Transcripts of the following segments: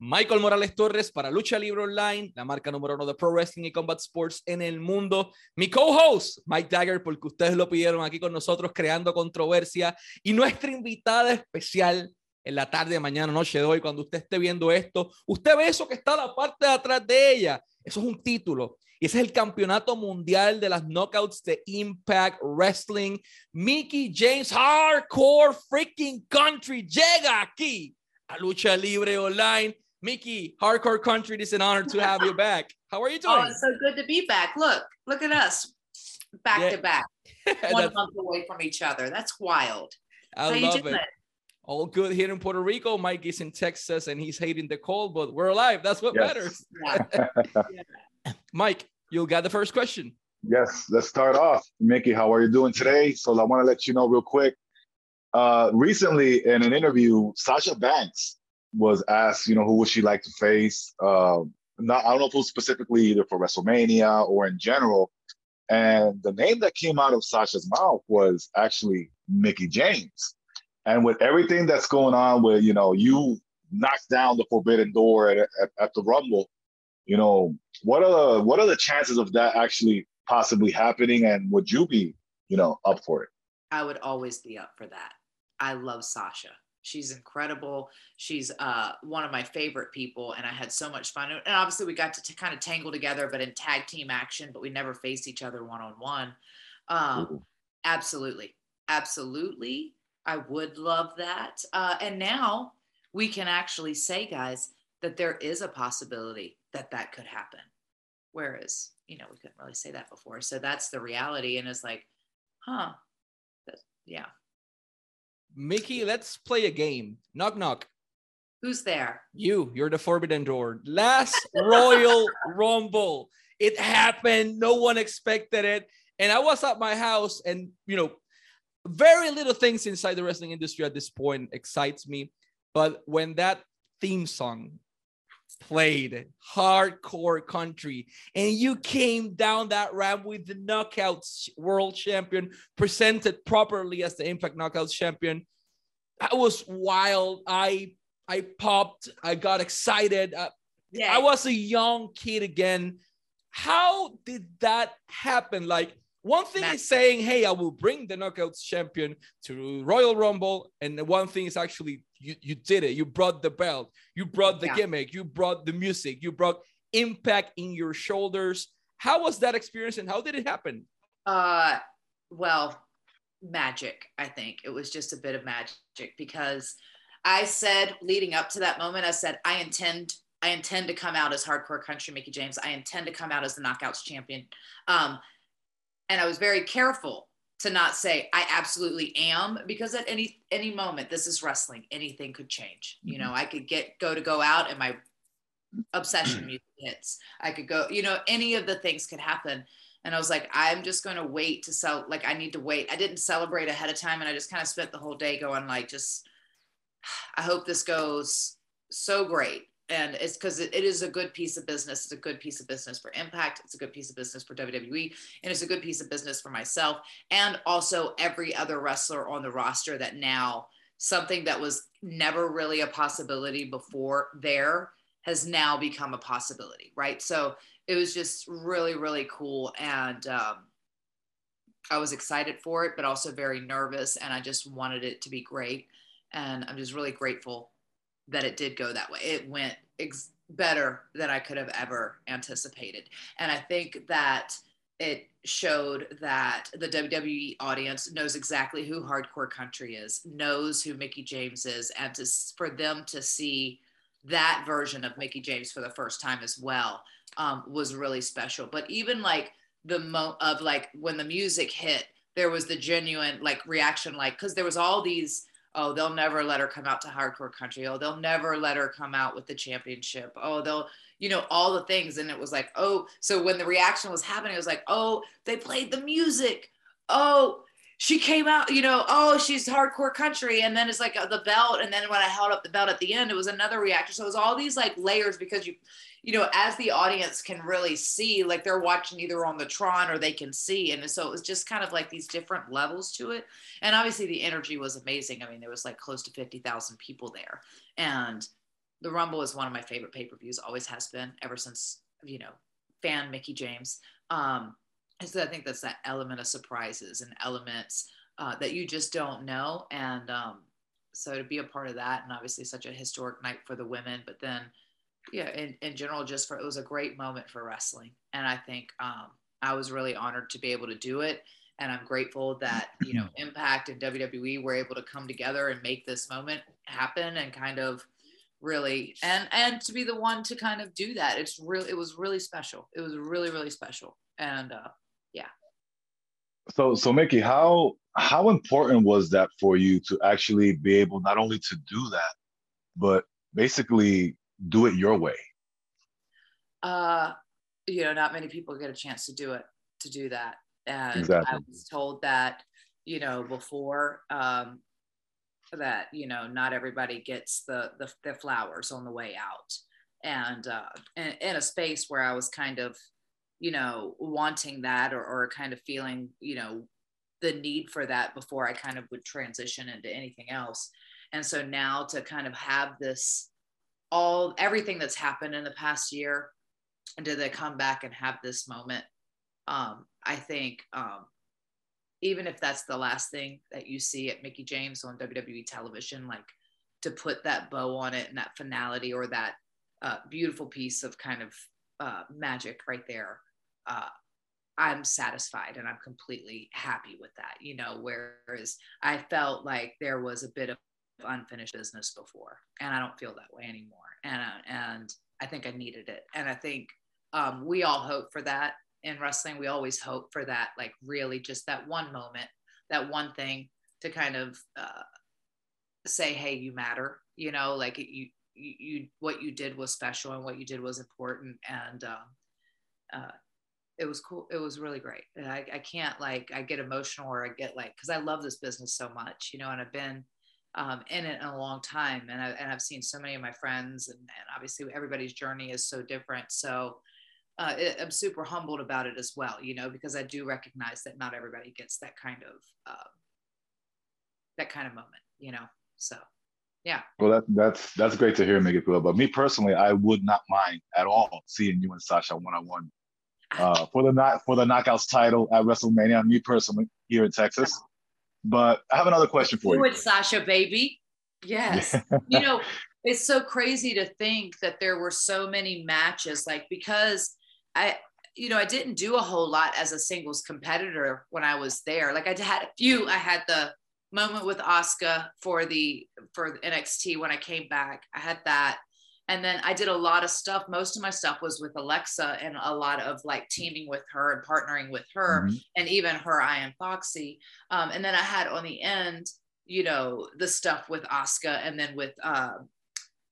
Michael Morales Torres para Lucha Libre Online, la marca número uno de Pro Wrestling y Combat Sports en el mundo. Mi co-host, Mike Dagger, porque ustedes lo pidieron aquí con nosotros creando controversia. Y nuestra invitada especial en la tarde, mañana, noche de hoy, cuando usted esté viendo esto, usted ve eso que está a la parte de atrás de ella. Eso es un título. Y ese es el campeonato mundial de las knockouts de Impact Wrestling. Mickey James Hardcore Freaking Country llega aquí a Lucha Libre Online. Mickie, Hardcore Country, it is an honor to have you back. How are you doing? Oh, it's so good to be back. Look, look at us back yeah. to back, one month away from each other. That's wild. I How love it. All good here in Puerto Rico. Mike is in Texas and he's hating the cold, but we're alive. That's what yes. matters. Yeah. Mike, you got the first question. Yes, let's start off. Mickie, how are you doing today? So I want to let you know real quick. Uh, recently, in an interview, Sasha Banks was asked, you know, who would she like to face? Uh, not, I don't know if it was specifically either for WrestleMania or in general. And the name that came out of Sasha's mouth was actually Mickie James. And with everything that's going on, with you know, you knocked down the forbidden door at, at, at the Rumble, you know, what are the, what are the chances of that actually possibly happening? And would you be, you know, up for it? I would always be up for that. I love Sasha. She's incredible. She's uh, one of my favorite people, and I had so much fun. And obviously, we got to, to kind of tangle together, but in tag team action. But we never faced each other one on one. Absolutely, absolutely. I would love that. Uh, and now we can actually say, guys, that there is a possibility that that could happen. Whereas, you know, we couldn't really say that before. So that's the reality. And it's like, huh, yeah, Mickie, let's play a game. Knock, knock. Who's there? You. You're the Forbidden Door. Last Royal Rumble. It happened. No one expected it. And I was at my house, and you know, very little things inside the wrestling industry at this point excites me. But when that theme song played hardcore country and you came down that ramp with the knockouts world champion presented properly as the impact knockouts champion. That was wild. I i popped. I got excited. Uh, yeah. i was a young kid again. How did that happen? Like one thing is saying, "Hey, I will bring the Knockouts champion to Royal Rumble," and the one thing is actually you you did it. You brought the belt, you brought the yeah. gimmick, you brought the music, you brought impact in your shoulders. How was that experience, and how did it happen? Uh, well, magic. I think it was just a bit of magic because I said leading up to that moment, I said I intend I intend to come out as hardcore country Mickie James. I intend to come out as the knockouts champion. Um, and I was very careful to not say I absolutely am because at any any moment this is wrestling. Anything could change. You know mm-hmm. I could get go to go out and my obsession music hits. I could go you know any of the things could happen. And I was like I'm just going to wait to sell like I need to wait. I didn't celebrate ahead of time and I just kind of spent the whole day going like just I hope this goes so great and it's because it, is a good piece of business. It's a good piece of business for Impact. It's a good piece of business for WWE, and it's a good piece of business for myself, and also every other wrestler on the roster that now something that was never really a possibility before there has now become a possibility, right? So it was just really, really cool, and um, I was excited for it, but also very nervous, and I just wanted it to be great, and I'm just really grateful that it did go that way. It went ex- better than I could have ever anticipated. And I think that it showed that the WWE audience knows exactly who Hardcore Country is, knows who Mickie James is, and to, for them to see that version of Mickie James for the first time as well um, was really special. But even like the mo of like when the music hit, there was the genuine like reaction, like because there was all these oh they'll never let her come out to hardcore country. Oh they'll never let her come out with the championship. Oh they'll you know all the things. And it was like oh so when the reaction was happening it was like oh they played the music. Oh she came out you know oh she's hardcore country and then it's like uh, the belt and then when i held up the belt at the end it was another reaction so it was all these like layers because you you know, as the audience can really see, like they're watching either on the Tron or they can see. And so it was just kind of like these different levels to it. And obviously the energy was amazing. I mean, there was like close to 50,000 people there. And the Rumble is one of my favorite pay per views. Always has been ever since you know fan Mickie James. Um, so I think that's that element of surprises and elements uh, that you just don't know. And um, so to be a part of that, and obviously such a historic night for the women, but then yeah, in, in general, just for it was a great moment for wrestling. And I think um, I was really honored to be able to do it. And I'm grateful that, you know, Impact and WWE were able to come together and make this moment happen and kind of really and and to be the one to kind of do that. It's really it was really special. It was really, really special. And uh. So so Mickie, how how important was that for you to actually be able not only to do that, but basically do it your way? Uh, you know, not many people get a chance to do it, to do that. And Exactly. I was told that, you know, before, um, that, you know, not everybody gets the, the, the flowers on the way out. And uh, in, in a space where I was kind of, you know, wanting that or, or kind of feeling, you know, the need for that before I kind of would transition into anything else. And so now to kind of have this all everything that's happened in the past year and to they come back and have this moment um, i think um, even if that's the last thing that you see at mickie james on wwe television like to put that bow on it and that finality or that uh, beautiful piece of kind of uh, magic right there uh, i'm satisfied and i'm completely happy with that you know whereas i felt like there was a bit of unfinished business before and i don't feel that way anymore and uh, and i think i needed it and i think um, we all hope for that in wrestling. We always hope for that like really just that one moment that one thing to kind of uh, say hey you matter you know like you, you you what you did was special and what you did was important and um, uh, it was cool it was really great and I, I can't like i get emotional or i get like because i love this business so much you know and i've been um, in it in a long time. And, I, and I've seen so many of my friends, and, and obviously everybody's journey is so different. So uh, it, I'm super humbled about it as well, you know, because I do recognize that not everybody gets that kind of um, that kind of moment, you know. So yeah. Well, that, that's that's great to hear, Quill. But me personally, I would not mind at all seeing you and Sasha one on one uh, for the not for the knockouts title at WrestleMania. Me personally, here in Texas. But I have another question for Do you. it, Sasha, baby. Yes. you know, it's so crazy to think that there were so many matches, like because I, you know, I didn't do a whole lot as a singles competitor when I was there. Like I had a few. I had the moment with Asuka for the for NXT when I came back. I had that. And then I did a lot of stuff. Most of my stuff was with Alexa and a lot of like teaming with her and partnering with her Mhm. and even her, I am Foxy. Um, and then I had on the end, you know, the stuff with Asuka and then with uh,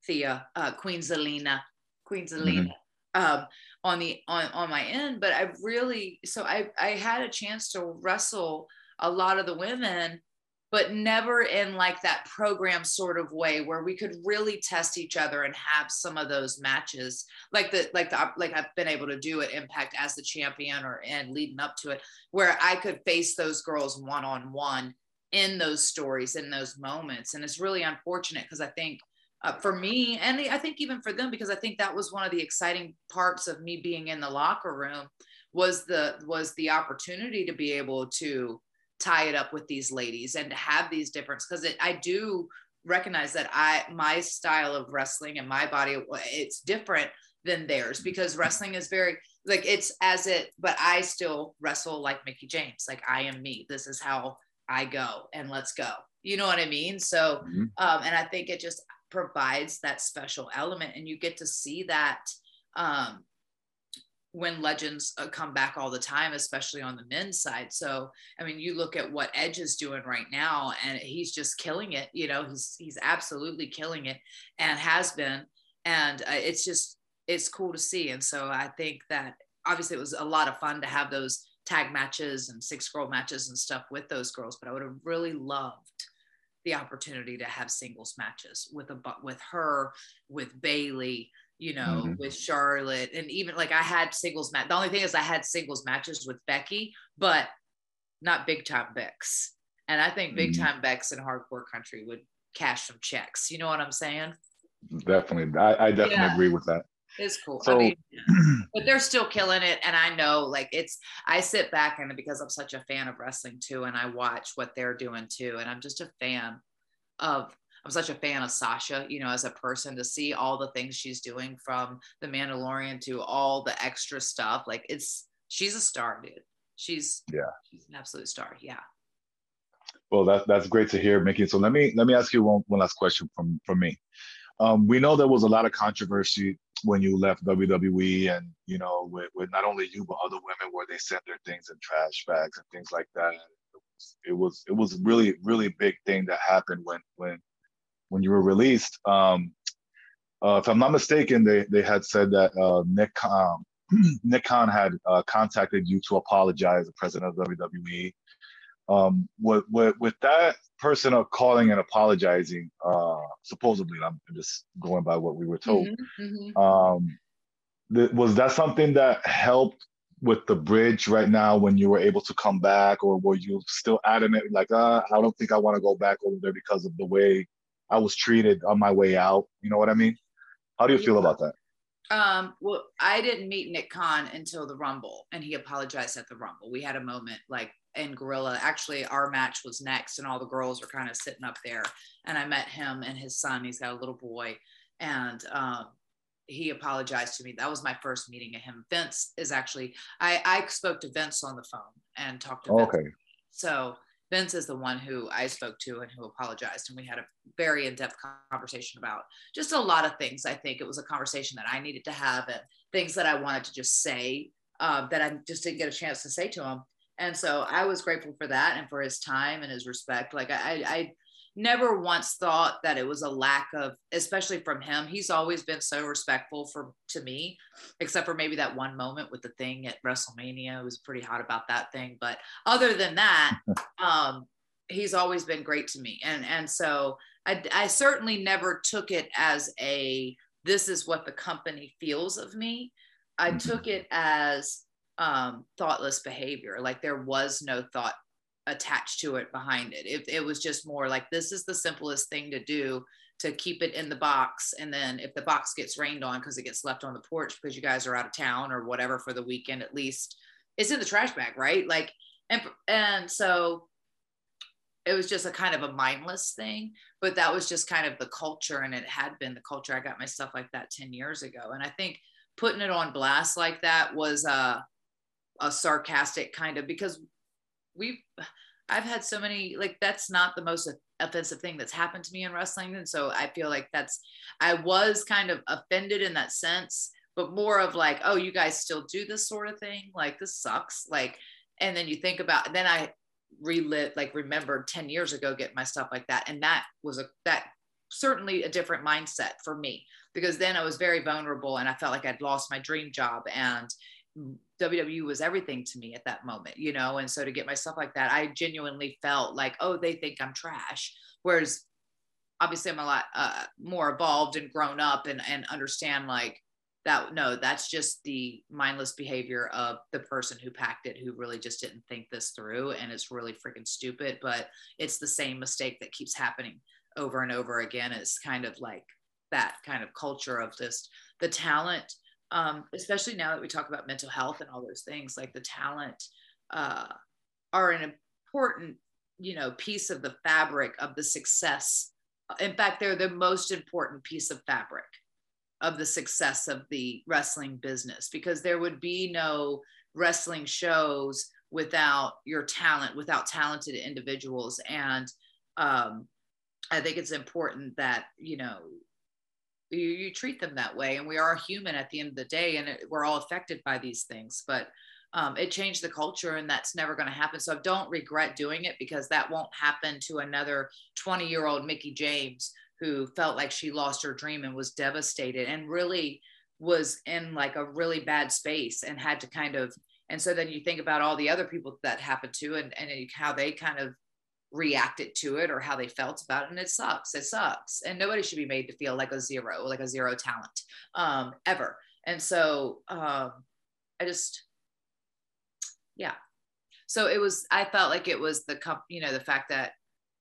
Thea, uh, Queen Zelina, Queen Zelina. Um, on the on on my end, but I really so I I had a chance to wrestle a lot of the women, but never in like that program sort of way where we could really test each other and have some of those matches. Like the like the like I've been able to do at Impact as the champion or and leading up to it where I could face those girls one on one in those stories in those moments. And it's really unfortunate because I think uh, for me and I think even for them because I think that was one of the exciting parts of me being in the locker room was the was the opportunity to be able to tie it up with these ladies and to have these difference because I do recognize that I my style of wrestling and my body it's different than theirs because wrestling is very like it's as it but I still wrestle like Mickie James. Like I am me. This is how I go and let's go. You know what I mean? So Mhm. um and I think it just provides that special element and you get to see that um when legends uh, come back all the time, especially on the men's side. So, I mean, you look at what Edge is doing right now, and he's just killing it. You know, he's he's absolutely killing it, and has been. And uh, it's just it's cool to see. And so, I think that obviously it was a lot of fun to have those tag matches and six girl matches and stuff with those girls. But I would have really loved the opportunity to have singles matches with a with her, with Bayley you know, Mhm. with Charlotte, and even like I had singles match. The only thing is I had singles matches with Becky, but not big time Bex. And I think big Mhm. time Bex in hardcore country would cash some checks. You know what I'm saying? definitely. I, I definitely Yeah. agree with that. It's cool. So- I mean, but they're still killing it. And I know like it's, I sit back and because I'm such a fan of wrestling too, and I watch what they're doing too. And I'm just a fan of, I'm such a fan of Sasha, you know, as a person to see all the things she's doing from The Mandalorian to all the extra stuff. Like it's, she's a star, dude. She's, Yeah. she's an absolute star. Yeah. Well, that's that's great to hear, Mickie. So let me let me ask you one, one last question from from me. Um, we know there was a lot of controversy when you left WWE, and you know, with, with not only you but other women, where they sent their things in trash bags and things like that. It was it was really really big thing that happened when when when you were released. Um, uh, if I'm not mistaken, they they had said that uh, Nick um, Nick Khan had uh, contacted you to apologize, the president of WWE um, with, with with that person of calling and apologizing, uh, supposedly, I'm just going by what we were told. Mhm, mhm. Um, th- was that something that helped with the bridge right now when you were able to come back, or were you still adamant, like, uh, I don't think I want to go back over there because of the way I was treated on my way out? You know what I mean? How do you feel about that? Um, well, I didn't meet Nick Khan until the Rumble, and he apologized at the Rumble. We had a moment like in Gorilla. Actually, our match was next, and all the girls were kind of sitting up there. And I met him and his son. He's got a little boy, and um, he apologized to me. That was my first meeting of him. Vince is actually I I spoke to Vince on the phone and talked to Vince. Okay, So Vince is the one who I spoke to and who apologized. And we had a very in depth conversation about just a lot of things. I think it was a conversation that I needed to have and things that I wanted to just say uh, that I just didn't get a chance to say to him. And so I was grateful for that and for his time and his respect. Like I, I never once thought that it was a lack of, especially from him. He's always been so respectful for to me, except for maybe that one moment with the thing at WrestleMania. It was pretty hot about that thing. But other than that, um, he's always been great to me. And and so I, I certainly never took it as a this is what the company feels of me. I Mhm. took it as um, thoughtless behavior. Like there was no thought attached to it behind it. it. It was just more like this is the simplest thing to do to keep it in the box. And then if the box gets rained on because it gets left on the porch because you guys are out of town or whatever for the weekend, at least it's in the trash bag, right? Like, and and so it was just a kind of a mindless thing, but that was just kind of the culture, and it had been the culture. I got my stuff like that ten years ago, and I think putting it on blast like that was a a sarcastic kind of because we've I've had so many like that's not the most offensive thing that's happened to me in wrestling, and so I feel like that's I was kind of offended in that sense, but more of like, oh, you guys still do this sort of thing, like this sucks, like, and then you think about then I relit like remembered 10 years ago getting my stuff like that. And that was a that certainly a different mindset for me because then I was very vulnerable and I felt like I'd lost my dream job and WWE was everything to me at that moment, you know. And so to get myself like that, I genuinely felt like, oh, they think I'm trash. Whereas obviously I'm a lot uh, more evolved and grown up and, and understand like that. No, that's just the mindless behavior of the person who packed it, who really just didn't think this through. And it's really freaking stupid, but it's the same mistake that keeps happening over and over again. It's kind of like that kind of culture of just the talent um, especially now that we talk about mental health and all those things, like the talent uh, are an important, you know, piece of the fabric of the success. In fact, they're the most important piece of fabric of the success of the wrestling business because there would be no wrestling shows without your talent, without talented individuals. And um, I think it's important that, you know, you, you treat them that way and we are human at the end of the day and it, we're all affected by these things but um, it changed the culture and that's never going to happen so i don't regret doing it because that won't happen to another 20 year old mickie james who felt like she lost her dream and was devastated and really was in like a really bad space and had to kind of and so then you think about all the other people that happened to and, and how they kind of reacted to it or how they felt about it and it sucks it sucks. And nobody should be made to feel like a zero like a zero talent um ever. And so um i just yeah. So it was i felt like it was the comp you know the fact that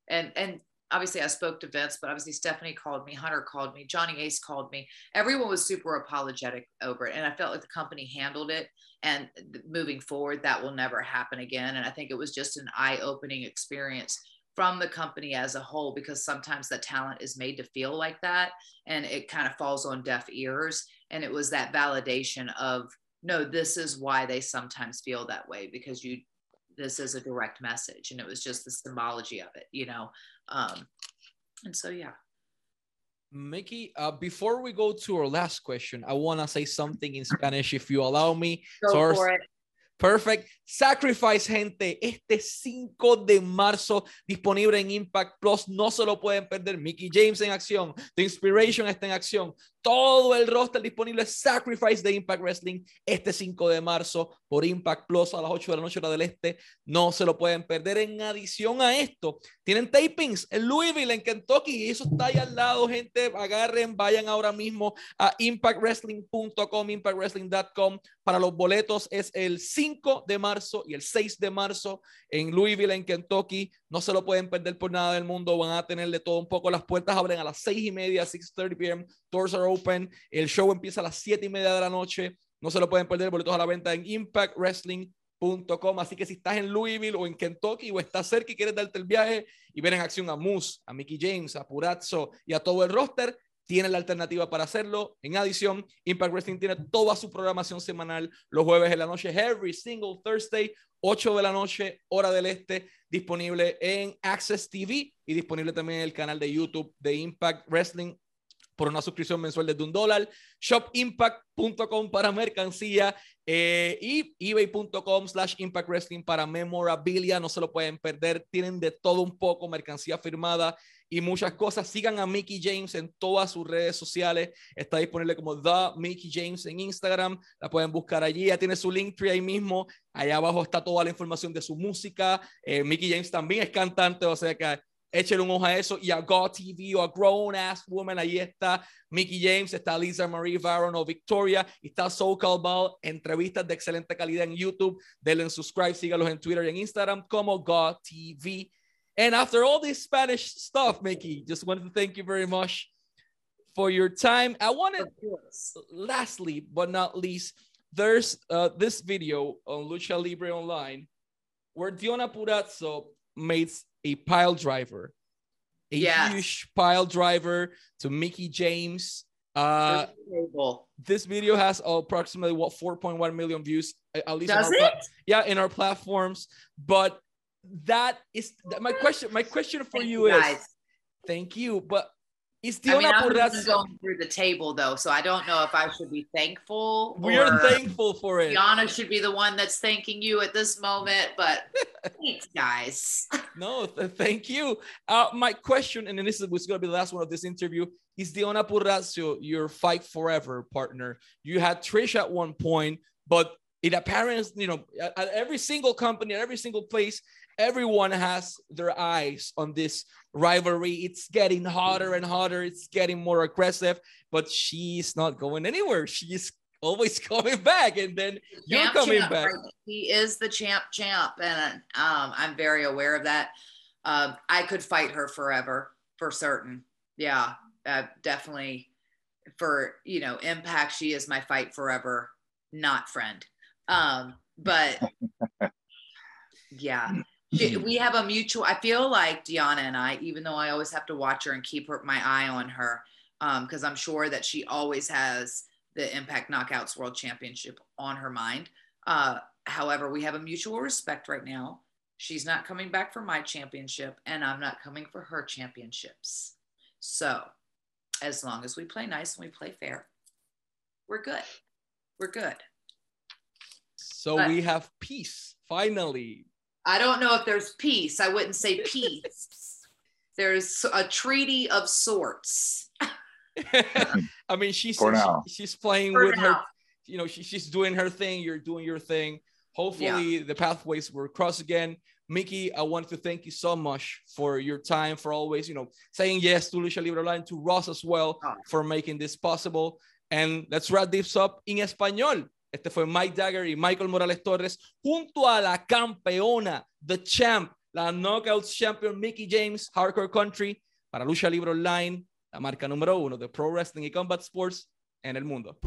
and and obviously I spoke to Vince, but obviously Stephanie called me, Hunter called me, Johnny Ace called me. Everyone was super apologetic over it. And I felt like the company handled it. And moving forward, that will never happen again. And I think it was just an eye opening experience from the company as a whole because sometimes the talent is made to feel like that and it kind of falls on deaf ears. And it was that validation of, no, this is why they sometimes feel that way because you this is a direct message and it was just the symbology of it you know um and so yeah Mickie, uh, before we go to our last question, I want to say something in Spanish if you allow me. Go So our- for it. Perfect. Sacrifice, gente. Este 5 de marzo disponible en Impact Plus. No se lo pueden perder. Mickey James en acción. The Inspiration está en acción. Todo el roster disponible. Sacrifice de Impact Wrestling este 5 de marzo por Impact Plus a las 8 de la noche hora del este. No se lo pueden perder. En adición a esto, tienen tapings en Louisville, en Kentucky. Y eso está ahí al lado, gente. Agarren, vayan ahora mismo a impactwrestling.com, impactwrestling.com. Para los boletos es el 5 de marzo y el 6 de marzo en Louisville, en Kentucky. No se lo pueden perder por nada del mundo. Van a tenerle todo un poco. Las puertas abren a las 6 y media, 6:30 p.m. Doors are open. El show empieza a las 7 y media de la noche. No se lo pueden perder. Boletos a la venta en impactwrestling.com. Así que si estás en Louisville o en Kentucky o estás cerca y quieres darte el viaje y ver en acción a Moose, a Mickey James, a Purazzo y a todo el roster, tienen la alternativa para hacerlo. En adición, Impact Wrestling tiene toda su programación semanal los jueves en la noche, every single Thursday, 8 de la noche, hora del este, disponible en Access TV y disponible también en el canal de YouTube de Impact Wrestling por una suscripción mensual desde un dólar, shopimpact.com para mercancía eh, y ebay.com slash impact wrestling para memorabilia, no se lo pueden perder, tienen de todo un poco, mercancía firmada y muchas cosas. Sigan a Mickey James en todas sus redes sociales, está disponible como The Mickey James en Instagram, la pueden buscar allí, ya tiene su link tree ahí mismo, allá abajo está toda la información de su música, eh, Mickey James también es cantante, o sea que échale un ojo a eso y a God TV o a Grown Ass Woman. Ahí está Mickey James, está Lisa Marie Varon o Victoria, y está SoCal Ball, entrevistas de excelente calidad en YouTube. Denle en subscribe, sígalos en Twitter y en Instagram como God TV. And after all this Spanish stuff, Mickie, just wanted to thank you very much for your time. I wanted, lastly but not least, there's uh, this video on Lucha Libre Online where Deonna Purrazzo makes a pile driver, a Yes. huge pile driver to Mickie James. Uh, this video has approximately what 4.1 million views, at least. Does pla- it? yeah, in our platforms. But that is that- my question. My question for Thank you you, is, thank you. But is I mean, I'm going through the table though, so I don't know if I should be thankful. We are thankful for it. Deonna should be the one that's thanking you at this moment, but thanks, guys. No, th- thank you. Uh, my question, and this is was going to be the last one of this interview, is Deonna Purrazzo your fight forever partner? You had Trish at one point, but it apparently, you know, at, at every single company, at every single place, everyone has their eyes on this rivalry. It's getting hotter and hotter. It's getting more aggressive, but she's not going anywhere. She's always coming back, and then you're Champ, coming champ, back. right? He is the champ, champ, and um, I'm very aware of that. Um, I could fight her forever for certain. Yeah, uh, definitely. For you know, impact, she is my fight forever, not friend. Um, but yeah, She- we have a mutual. I feel like Deonna and I, even though I always have to watch her and keep her my eye on her, because I'm sure that she always has the Impact Knockouts World Championship on her mind. Uh, however, we have a mutual respect right now. She's not coming back for my championship, and I'm not coming for her championships. So, as long as we play nice and we play fair, we're good. We're good. So But- we have peace finally. I don't know if there's peace. I wouldn't say peace. there's a treaty of sorts. I mean, she's she- she's playing For with her. You know, she, she's doing her thing. You're doing your thing. Hopefully, the pathways will cross again. Mickie, I want to thank you so much for your time, for always, you know, saying yes to Lucha Libre Online, to Ross as well, Oh. for making this possible. And let's wrap this up in español. Este fue Mike Dagger y Michael Morales Torres junto a la campeona, The Champ, la Knockouts Champion Mickey James, Hardcore Country, para Lucha Libre Online, la marca número uno de Pro Wrestling y Combat Sports en el mundo.